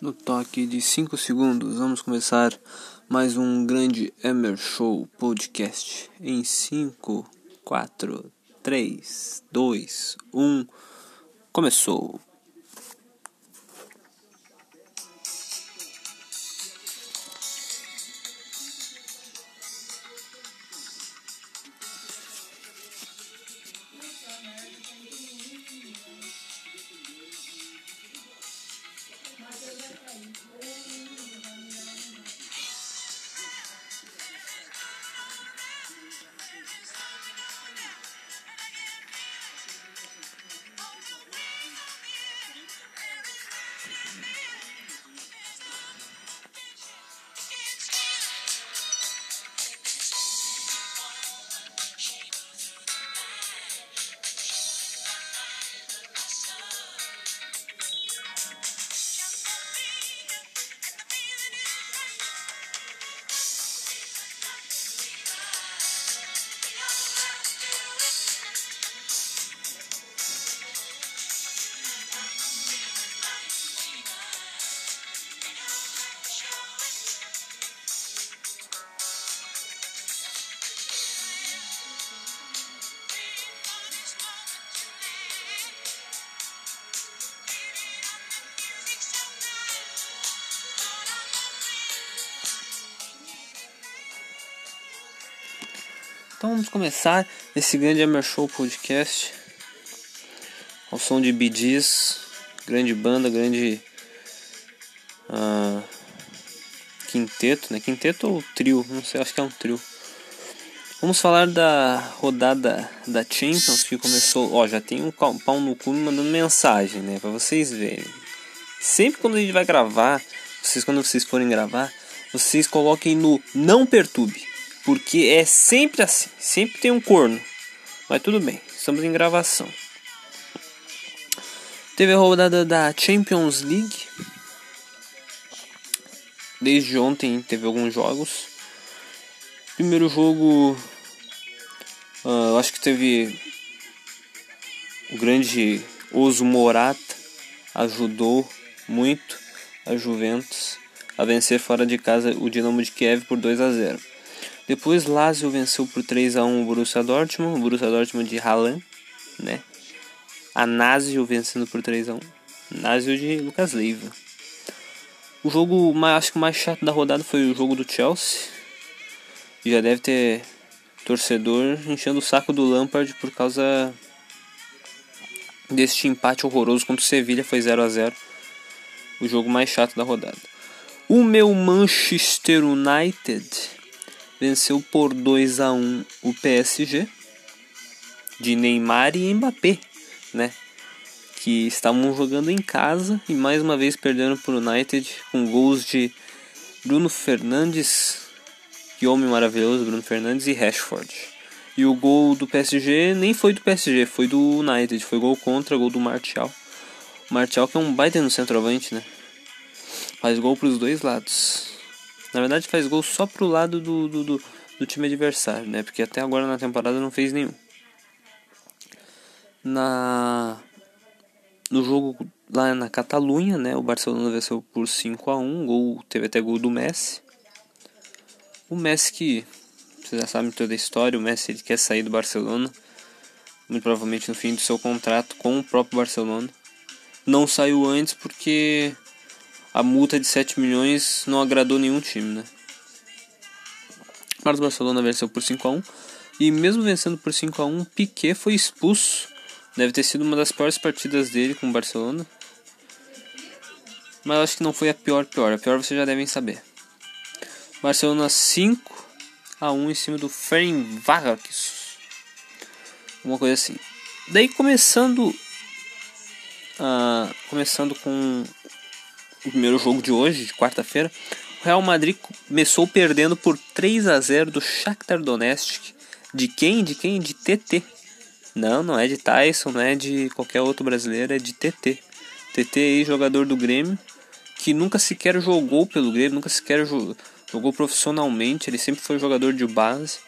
No toque de 5 segundos, vamos começar mais um grande Emer Show podcast. Em 5, 4, 3, 2, 1, começou! Então vamos começar esse grande Emer Show podcast ao som de Gees, grande banda, grande uh, quinteto, né? Quinteto ou trio, não sei, acho que é um trio. Vamos falar da rodada da Champions que começou. Ó, já tem um pau no cu me mandando mensagem, né? Pra vocês verem. Sempre quando a gente vai gravar, vocês quando vocês forem gravar, vocês coloquem no não perturbe porque é sempre assim, sempre tem um corno. Mas tudo bem, estamos em gravação. Teve a rodada da Champions League. Desde ontem teve alguns jogos. Primeiro jogo, uh, acho que teve o grande Oso Morata ajudou muito a Juventus a vencer fora de casa o Dinamo de Kiev por 2 a 0. Depois Lazio venceu por 3 a 1 o Borussia Dortmund, o Borussia Dortmund de Haaland, né? A Nazio vencendo por 3 a 1. Nazio de Lucas Leiva. O jogo, acho que mais chato da rodada foi o jogo do Chelsea. Já deve ter torcedor enchendo o saco do Lampard por causa deste empate horroroso contra o Sevilha, foi 0 a 0. O jogo mais chato da rodada. O meu Manchester United venceu por 2 a 1 o PSG de Neymar e Mbappé, né? Que estavam jogando em casa e mais uma vez perdendo para o United com gols de Bruno Fernandes, que homem maravilhoso, Bruno Fernandes e Rashford. E o gol do PSG nem foi do PSG, foi do United, foi gol contra, gol do Martial. Martial que é um baita no centroavante, né? Faz gol para os dois lados. Na verdade, faz gol só pro lado do, do, do, do time adversário, né? Porque até agora na temporada não fez nenhum. Na no jogo lá na Catalunha, né, o Barcelona venceu por 5 a 1, gol, teve até gol do Messi. O Messi que vocês já sabem toda a história, o Messi ele quer sair do Barcelona, muito provavelmente no fim do seu contrato com o próprio Barcelona. Não saiu antes porque a multa de 7 milhões não agradou nenhum time, né? Mas o Barcelona venceu por 5 a 1 e mesmo vencendo por 5 a 1, Piquet foi expulso. Deve ter sido uma das piores partidas dele com o Barcelona. Mas acho que não foi a pior pior, a pior vocês já devem saber. Barcelona 5 a 1 em cima do Ferencváros. Uma coisa assim. Daí começando uh, começando com o primeiro jogo de hoje, de quarta-feira, o Real Madrid começou perdendo por 3 a 0 do Shakhtar Donetsk. De quem? De quem? De TT. Não, não é de Tyson, não é de qualquer outro brasileiro, é de TT. TT aí, jogador do Grêmio, que nunca sequer jogou pelo Grêmio, nunca sequer jogou profissionalmente, ele sempre foi jogador de base.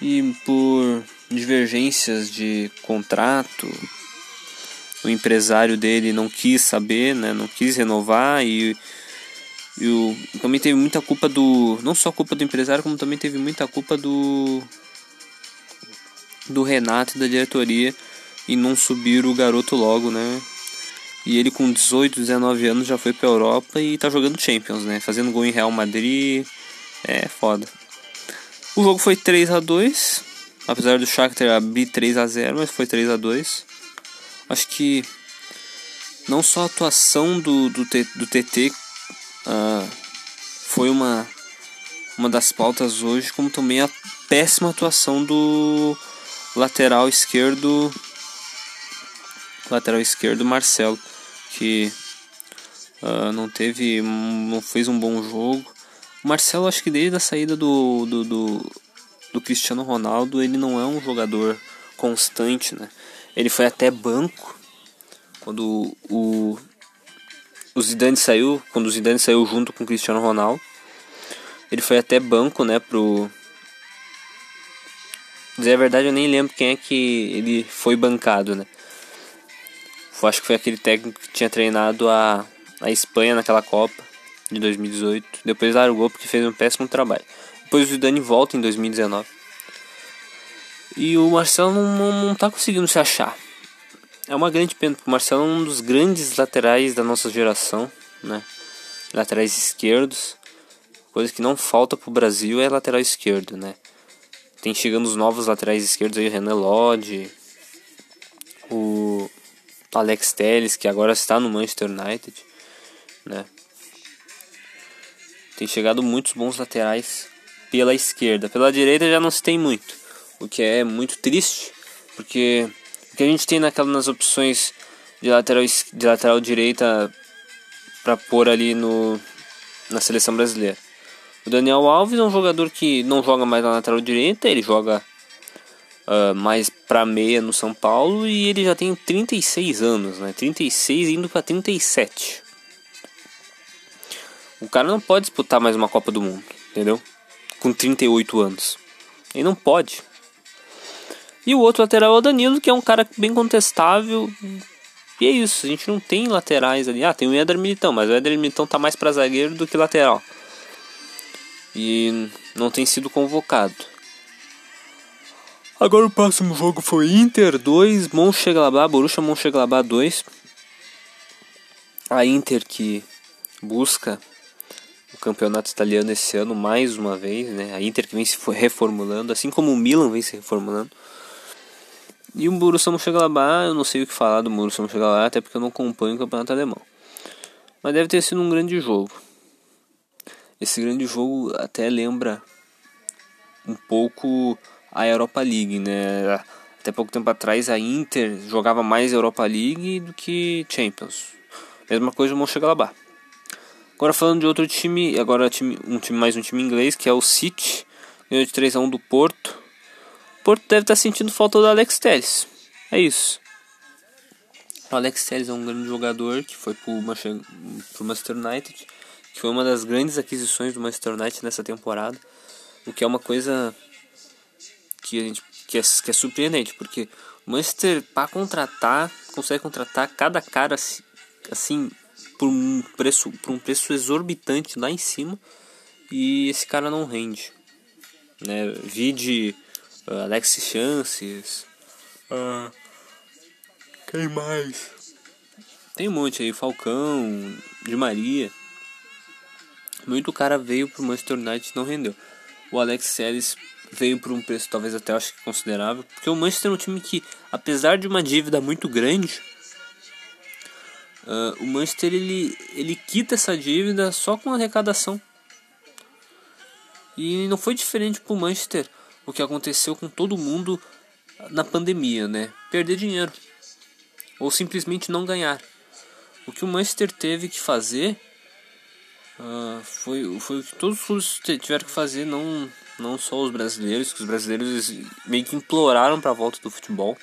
E por divergências de contrato, o empresário dele não quis saber, né? Não quis renovar e, e também teve muita culpa do. Não só culpa do empresário, como também teve muita culpa do. Do Renato e da diretoria e não subir o garoto logo, né? E ele com 18, 19 anos já foi pra Europa e tá jogando Champions, né? Fazendo gol em Real Madrid. É foda. O jogo foi 3 a 2 Apesar do Shakhtar abrir 3 a 0 mas foi 3 a 2 Acho que não só a atuação do, do, do TT uh, foi uma, uma das pautas hoje, como também a péssima atuação do lateral esquerdo lateral esquerdo Marcelo que uh, não teve não fez um bom jogo. O Marcelo acho que desde a saída do, do, do, do Cristiano Ronaldo ele não é um jogador constante né ele foi até banco quando o, o Zidane saiu, quando o Zidane saiu junto com o Cristiano Ronaldo. Ele foi até banco, né, pro dizer a verdade, eu nem lembro quem é que ele foi bancado, né? Eu acho que foi aquele técnico que tinha treinado a, a Espanha naquela Copa de 2018. Depois largou porque fez um péssimo trabalho. Depois o Zidane volta em 2019. E o Marcelo não, não, não tá conseguindo se achar. É uma grande pena, porque o Marcelo é um dos grandes laterais da nossa geração, né? Laterais esquerdos. Coisa que não falta pro Brasil é lateral esquerdo, né? Tem chegando os novos laterais esquerdos aí, o Renan Lodge, o Alex Telles, que agora está no Manchester United, né? Tem chegado muitos bons laterais pela esquerda. Pela direita já não se tem muito o que é muito triste, porque o que a gente tem naquela, nas opções de lateral, de lateral direita para pôr ali no, na seleção brasileira. O Daniel Alves é um jogador que não joga mais na lateral direita, ele joga uh, mais para meia no São Paulo e ele já tem 36 anos, né? 36 indo para 37. O cara não pode disputar mais uma Copa do Mundo, entendeu? Com 38 anos. Ele não pode. E o outro lateral é o Danilo, que é um cara bem contestável. E é isso, a gente não tem laterais ali. Ah, tem o Éder Militão, mas o Éder Militão tá mais para zagueiro do que lateral. E não tem sido convocado. Agora o próximo jogo foi Inter 2, Mönchengladbach, Borussia Mönchengladbach 2. A Inter que busca o campeonato italiano esse ano mais uma vez, né? A Inter que vem se reformulando, assim como o Milan vem se reformulando. E o Borussia Mönchengladbach, eu não sei o que falar do Borussia Mönchengladbach, até porque eu não acompanho o campeonato alemão. Mas deve ter sido um grande jogo. Esse grande jogo até lembra um pouco a Europa League, né? Até pouco tempo atrás a Inter jogava mais Europa League do que Champions. Mesma coisa o Mönchengladbach. Agora falando de outro time, agora um time mais um time inglês, que é o City, ganhou de 3 a 1 do Porto. Porto deve estar sentindo falta do Alex Telles. É isso. O Alex Telles é um grande jogador que foi para o Manchester United, que foi uma das grandes aquisições do Manchester United nessa temporada, o que é uma coisa que a gente que é, que é surpreendente, porque o Manchester para contratar consegue contratar cada cara assim por um preço por um preço exorbitante lá em cima e esse cara não rende, né? Vide uh, Alex Chances. Uh, quem mais? Tem um monte aí, Falcão, de Maria. Muito cara veio pro Manchester United não rendeu. O Alex Ceres veio por um preço talvez até acho que considerável, porque o Manchester é um time que, apesar de uma dívida muito grande, uh, o Manchester ele, ele quita essa dívida só com arrecadação. E não foi diferente pro Manchester o que aconteceu com todo mundo na pandemia, né? Perder dinheiro ou simplesmente não ganhar. O que o Manchester teve que fazer uh, foi, foi o que todos os clubes tiveram que fazer, não, não só os brasileiros, que os brasileiros meio que imploraram para a volta do futebol,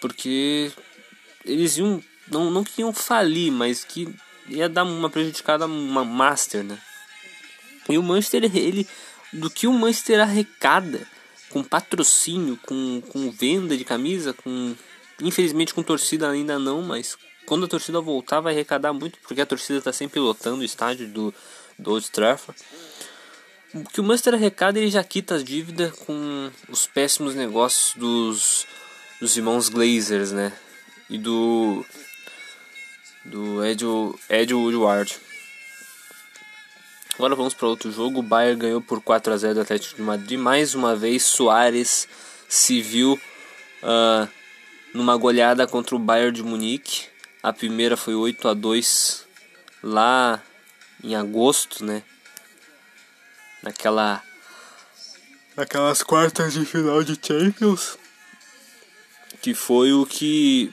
porque eles iam, não, não que iam falir, mas que ia dar uma prejudicada, uma master, né? E o Manchester, ele do que o Manchester arrecada com patrocínio, com, com venda de camisa, com infelizmente com torcida ainda não, mas quando a torcida voltar vai arrecadar muito, porque a torcida está sempre lotando o estádio do, do Old Trafford. O que o Manchester arrecada ele já quita a dívida com os péssimos negócios dos, dos irmãos Glazers, né? E do do Ed, Ed Woodward. Agora vamos para outro jogo. O Bayern ganhou por 4 a 0 do Atlético de Madrid. Mais uma vez, Soares se viu uh, numa goleada contra o Bayern de Munique. A primeira foi 8 a 2 lá em agosto, né? Naquela naquelas quartas de final de Champions, que foi o que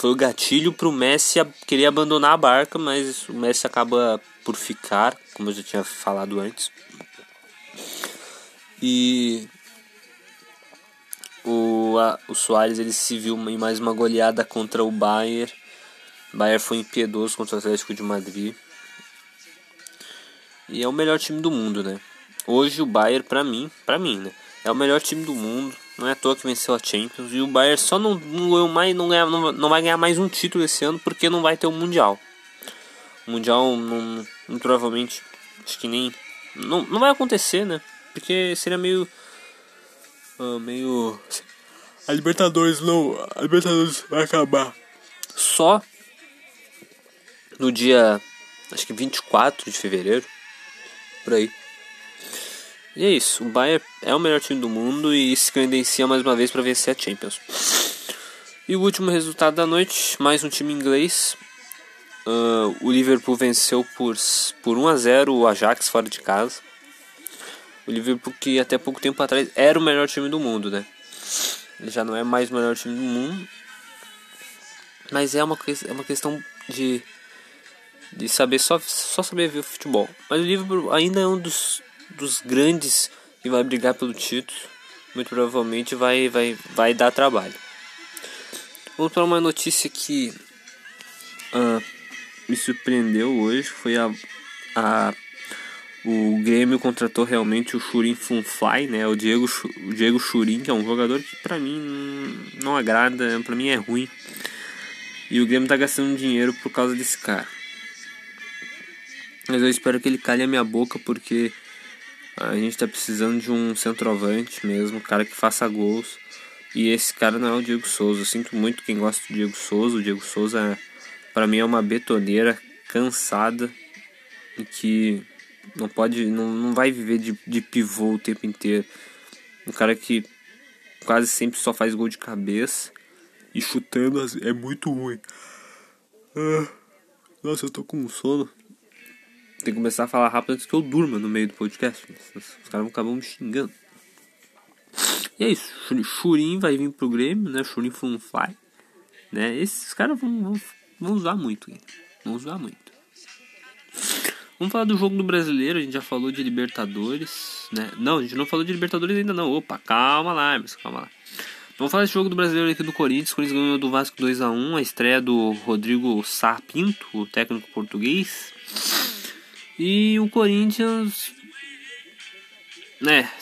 foi o gatilho para o Messi querer abandonar a barca, mas o Messi acaba por ficar, como eu já tinha falado antes. E o, a, o Soares ele se viu em mais uma goleada contra o Bayern. O Bayern foi impiedoso contra o Atlético de Madrid. E é o melhor time do mundo, né? Hoje o Bayern, pra mim, pra mim, né? É o melhor time do mundo. Não é à toa que venceu a Champions. E o Bayern só não, não, mais, não, ganha, não, não vai ganhar mais um título esse ano porque não vai ter o um Mundial. O Mundial, não, não, provavelmente, acho que nem. Não, não vai acontecer, né? Porque seria meio. Uh, meio. A Libertadores não. A Libertadores vai acabar. Só no dia. Acho que 24 de fevereiro. Por aí. E é isso, o Bayern é o melhor time do mundo e se credencia mais uma vez para vencer a Champions. E o último resultado da noite, mais um time inglês. Uh, o Liverpool venceu por, por 1 a 0 o Ajax fora de casa. O Liverpool que até pouco tempo atrás era o melhor time do mundo, né? Ele já não é mais o melhor time do mundo. Mas é uma, é uma questão de, de saber só, só saber ver o futebol. Mas o Liverpool ainda é um dos dos grandes que vai brigar pelo título, muito provavelmente vai, vai, vai dar trabalho. Vamos para uma notícia que uh, me surpreendeu hoje, foi a, a o Grêmio contratou realmente o Churin Funfly, né? O Diego, o Diego Churin, que é um jogador que para mim não agrada, para mim é ruim. E o Grêmio tá gastando dinheiro por causa desse cara. Mas eu espero que ele calhe a minha boca porque a gente tá precisando de um centroavante mesmo, cara que faça gols. E esse cara não é o Diego Souza. Eu sinto muito quem gosta do Diego Souza. O Diego Souza, para mim, é uma betoneira cansada e que não pode, não, não vai viver de, de pivô o tempo inteiro. Um cara que quase sempre só faz gol de cabeça e chutando é muito ruim. Ah, nossa, eu tô com sono. Tem que começar a falar rápido antes que eu durma no meio do podcast. Os caras vão acabar me xingando. E é isso. Churin vai vir pro Grêmio, né? Churin Funfly. Né? Esses caras vão, vão, vão usar muito. Vão usar muito. Vamos falar do jogo do brasileiro. A gente já falou de Libertadores. Né? Não, a gente não falou de Libertadores ainda não. Opa, calma lá, mas calma lá. Vamos falar desse jogo do brasileiro aqui do Corinthians. O Corinthians ganhou do Vasco 2x1. A estreia do Rodrigo Sá Pinto, o técnico português. E o Corinthians, né,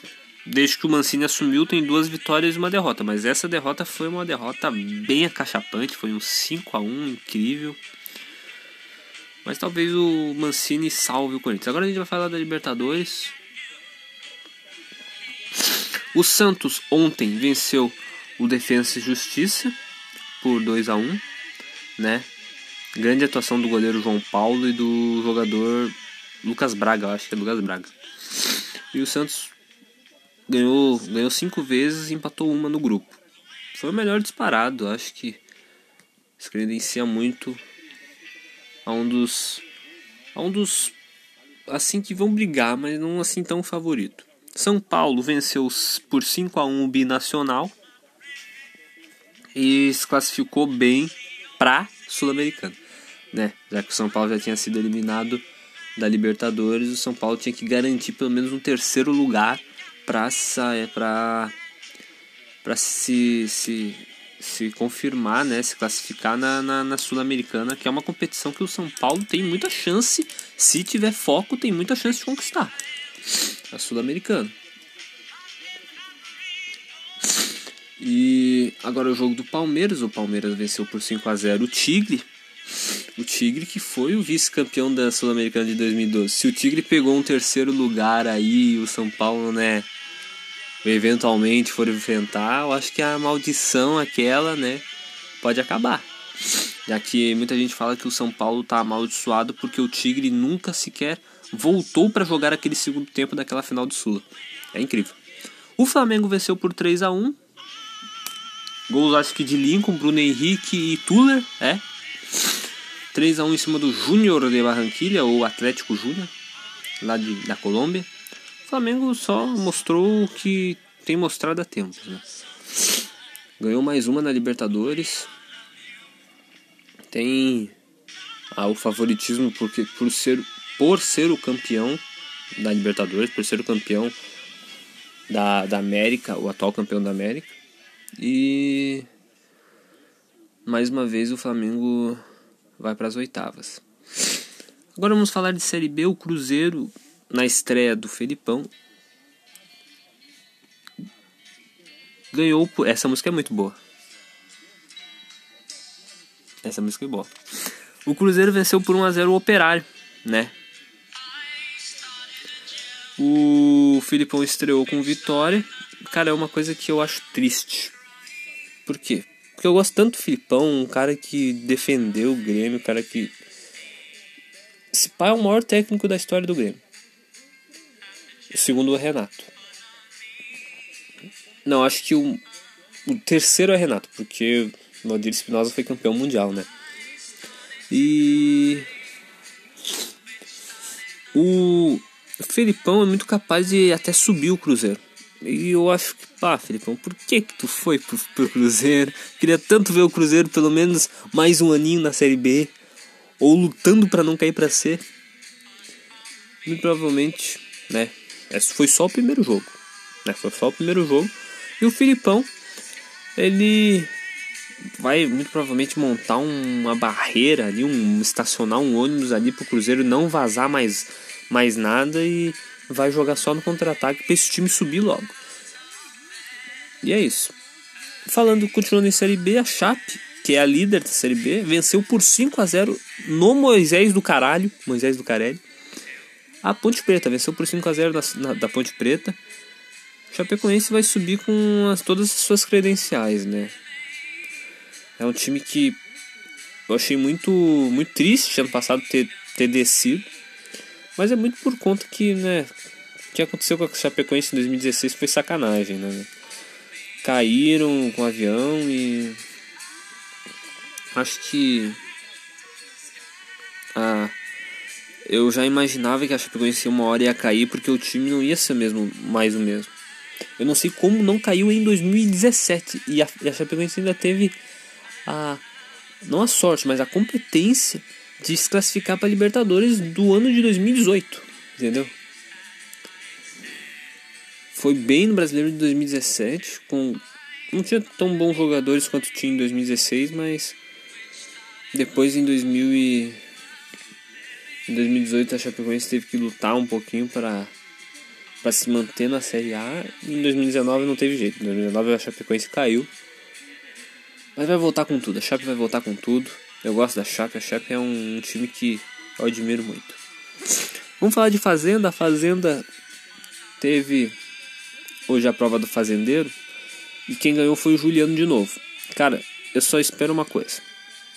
desde que o Mancini assumiu, tem duas vitórias e uma derrota. Mas essa derrota foi uma derrota bem acachapante, foi um 5 a 1 incrível. Mas talvez o Mancini salve o Corinthians. Agora a gente vai falar da Libertadores. O Santos ontem venceu o Defensa e Justiça por 2 a 1 né? Grande atuação do goleiro João Paulo e do jogador Lucas Braga, eu acho que é Lucas Braga. E o Santos ganhou, ganhou cinco vezes e empatou uma no grupo. Foi o melhor disparado, acho que se credencia muito a um dos a um dos assim que vão brigar, mas não assim tão favorito. São Paulo venceu por 5 a 1 o Binacional e se classificou bem para Sul-Americana, né? Já que o São Paulo já tinha sido eliminado da Libertadores, o São Paulo tinha que garantir pelo menos um terceiro lugar para para para se, se se confirmar, né, se classificar na, na, na Sul-Americana, que é uma competição que o São Paulo tem muita chance, se tiver foco, tem muita chance de conquistar a Sul-Americana. E agora o jogo do Palmeiras. O Palmeiras venceu por 5 a 0 o Tigre. O Tigre que foi o vice-campeão da Sul-Americana de 2012. Se o Tigre pegou um terceiro lugar aí, o São Paulo, né, eventualmente for enfrentar, eu acho que a maldição aquela, né, pode acabar. Já que muita gente fala que o São Paulo tá amaldiçoado porque o Tigre nunca sequer voltou para jogar aquele segundo tempo daquela final do Sula. É incrível. O Flamengo venceu por 3 a 1 Gols acho que de Lincoln, Bruno Henrique e Tuller, é. 3 a 1 em cima do Júnior de Barranquilha, ou Atlético Júnior, lá de, da Colômbia. O Flamengo só mostrou o que tem mostrado há tempos, né? Ganhou mais uma na Libertadores. Tem ah, o favoritismo porque por ser por ser o campeão da Libertadores, por ser o campeão da, da América, o atual campeão da América. E mais uma vez o Flamengo vai para as oitavas. Agora vamos falar de Série B. O Cruzeiro, na estreia do Felipão, ganhou. Essa música é muito boa. Essa música é boa. O Cruzeiro venceu por 1x0 o Operário, né? O Filipão estreou com vitória. Cara, é uma coisa que eu acho triste. Por quê? Porque eu gosto tanto do Filipão, um cara que defendeu o Grêmio, um cara que. Esse pai é o maior técnico da história do Grêmio. Segundo o Renato. Não, acho que o, o terceiro é Renato, porque o Valdir Espinosa foi campeão mundial, né? E. O Felipão é muito capaz de até subir o Cruzeiro. E eu acho que, pá, Felipão, por que que tu foi pro, pro Cruzeiro? Queria tanto ver o Cruzeiro pelo menos mais um aninho na Série B. Ou lutando para não cair pra C. Muito provavelmente, né? Esse foi só o primeiro jogo. Né? Foi só o primeiro jogo. E o Filipão, ele vai muito provavelmente montar uma barreira ali, um estacionar um ônibus ali pro Cruzeiro não vazar mais, mais nada e vai jogar só no contra-ataque para esse time subir logo. E é isso. Falando, continuando em Série B, a Chape, que é a líder da Série B, venceu por 5 a 0 no Moisés do Caralho, Moisés do Carelli. A Ponte Preta venceu por 5 a 0 na, na, da Ponte Preta. O Chapecoense vai subir com as, todas as suas credenciais, né? É um time que eu achei muito, muito triste ano passado ter, ter descido. Mas é muito por conta que, né? O que aconteceu com a Chapecoense em 2016 foi sacanagem, né? Caíram com o avião e. Acho que. Ah, eu já imaginava que a Chapecoense uma hora ia cair porque o time não ia ser mesmo mais o mesmo. Eu não sei como não caiu em 2017 e a, e a Chapecoense ainda teve a não a sorte, mas a competência de se classificar para Libertadores do ano de 2018, entendeu? Foi bem no Brasileiro de 2017, com não tinha tão bons jogadores quanto tinha em 2016, mas depois em 2000 e em 2018 a Chapecoense teve que lutar um pouquinho para para se manter na Série A. Em 2019 não teve jeito. Em 2019 a Chapecoense caiu mas vai voltar com tudo, a Chape vai voltar com tudo. Eu gosto da Chape, a Chape é um, time que eu admiro muito. Vamos falar de Fazenda. A Fazenda teve hoje a prova do fazendeiro e quem ganhou foi o Juliano de novo. Cara, eu só espero uma coisa.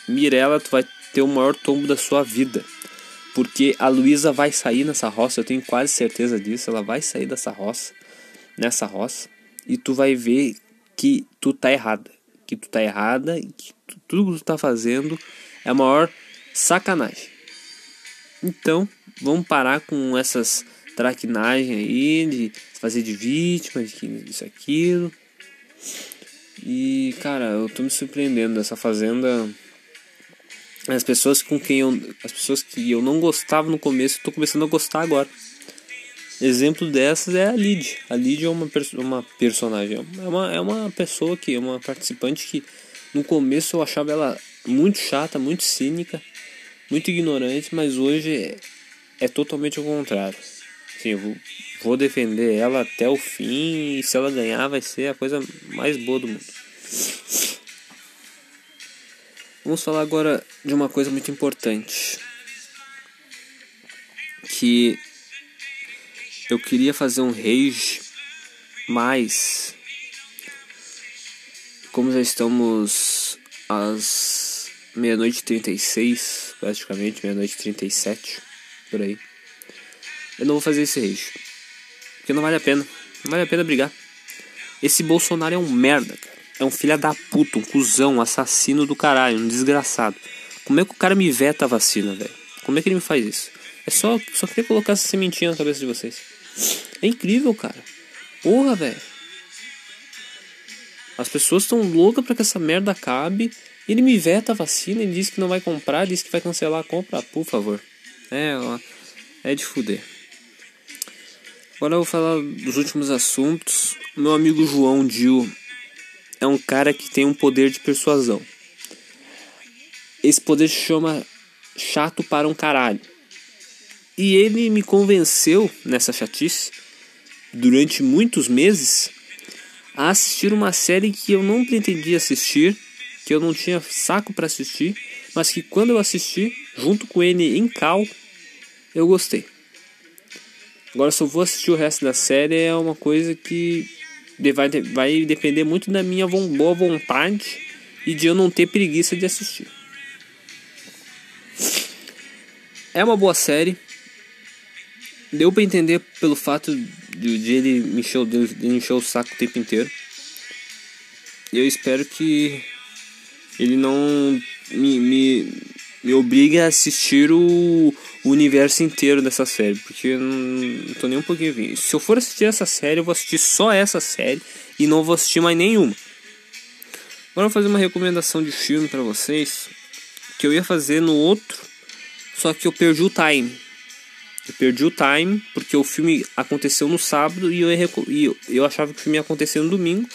Mirella, tu vai ter o maior tombo da sua vida. Porque a Luísa vai sair nessa roça, eu tenho quase certeza disso. Ela vai sair dessa roça, nessa roça, e tu vai ver que tu tá errada que tu tá errada e que tu, tudo que tu tá fazendo é a maior sacanagem. Então, vamos parar com essas traquinagens aí, de fazer de vítima, de isso, aquilo. E, cara, eu tô me surpreendendo dessa fazenda. As pessoas com quem eu. As pessoas que eu não gostava no começo, eu tô começando a gostar agora. Exemplo dessas é a Lid. A Lid é uma, perso uma personagem, é uma, é uma pessoa que é uma participante que no começo eu achava ela muito chata, muito cínica, muito ignorante, mas hoje é, é totalmente o contrário. Sim, vou, vou defender ela até o fim e se ela ganhar vai ser a coisa mais boa do mundo. Vamos falar agora de uma coisa muito importante. Que eu queria fazer um rage, mas como já estamos às meia-noite e 36, praticamente, meia-noite e 37, por aí. Eu não vou fazer esse rage. Porque não vale a pena. Não vale a pena brigar. Esse Bolsonaro é um merda, cara. É um filho da puta, um cuzão, um assassino do caralho, um desgraçado. Como é que o cara me veta a vacina, velho? Como é que ele me faz isso? É só, só queria colocar essa sementinha na cabeça de vocês. É incrível, cara. Porra, velho. As pessoas estão loucas para que essa merda acabe. Ele me veta a vacina, ele diz que não vai comprar, diz que vai cancelar a compra, por favor. É, é de fuder. Agora eu vou falar dos últimos assuntos. Meu amigo João Dil é um cara que tem um poder de persuasão. Esse poder se chama chato para um caralho. E ele me convenceu nessa chatice durante muitos meses a assistir uma série que eu não pretendia assistir, que eu não tinha saco para assistir, mas que quando eu assisti, junto com ele em cal, eu gostei. Agora, eu vou assistir o resto da série, é uma coisa que vai, vai depender muito da minha boa vontade e de eu não ter preguiça de assistir. É uma boa série. Deu para entender pelo fato de, de ele me encher, o saco o tempo inteiro. Eu espero que ele não me, me, me obrigue a assistir o, o universo inteiro dessa série, porque eu não, não tô nem um pouquinho vindo. Se eu for assistir essa série, eu vou assistir só essa série e não vou assistir mais nenhuma. Agora eu vou fazer uma recomendação de filme para vocês que eu ia fazer no outro, só que eu perdi o time. Eu perdi o time porque o filme aconteceu no sábado e eu, e eu, eu achava que o filme ia acontecer no domingo.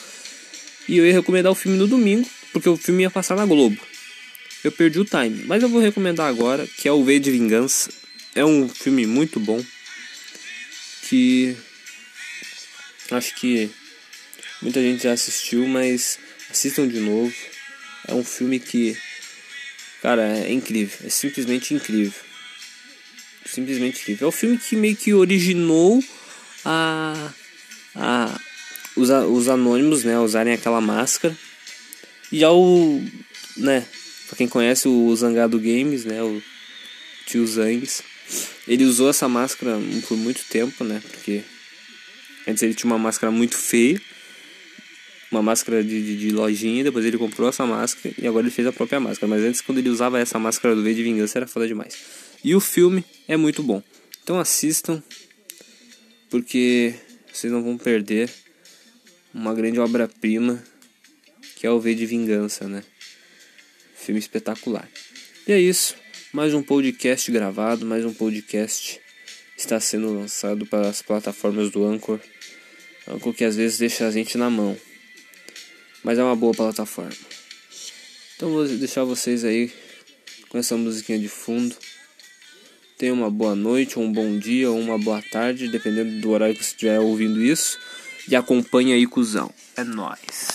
E eu ia recomendar o filme no domingo porque o filme ia passar na Globo eu perdi o time. Mas eu vou recomendar agora, que é o V de Vingança. É um filme muito bom. Que acho que muita gente já assistiu, mas assistam de novo. É um filme que, cara, é incrível. É simplesmente incrível. Simplesmente incrível. É o filme que meio que originou a, a os, os anônimos, né, usarem aquela máscara. E ao, né, Pra quem conhece o Zangado Games, né? O tio Zangs. Ele usou essa máscara por muito tempo, né? Porque antes ele tinha uma máscara muito feia. Uma máscara de, de, de lojinha, depois ele comprou essa máscara e agora ele fez a própria máscara. Mas antes, quando ele usava essa máscara do V de Vingança, era foda demais. E o filme é muito bom. Então assistam, porque vocês não vão perder uma grande obra-prima que é o V de Vingança, né? Filme espetacular. E é isso. Mais um podcast gravado, mais um podcast está sendo lançado para as plataformas do Anchor. Anchor que às vezes deixa a gente na mão. Mas é uma boa plataforma. Então vou deixar vocês aí com essa musiquinha de fundo. Tenha uma boa noite, um bom dia ou uma boa tarde, dependendo do horário que você estiver ouvindo isso. E acompanhe aí, cuzão. É nóis.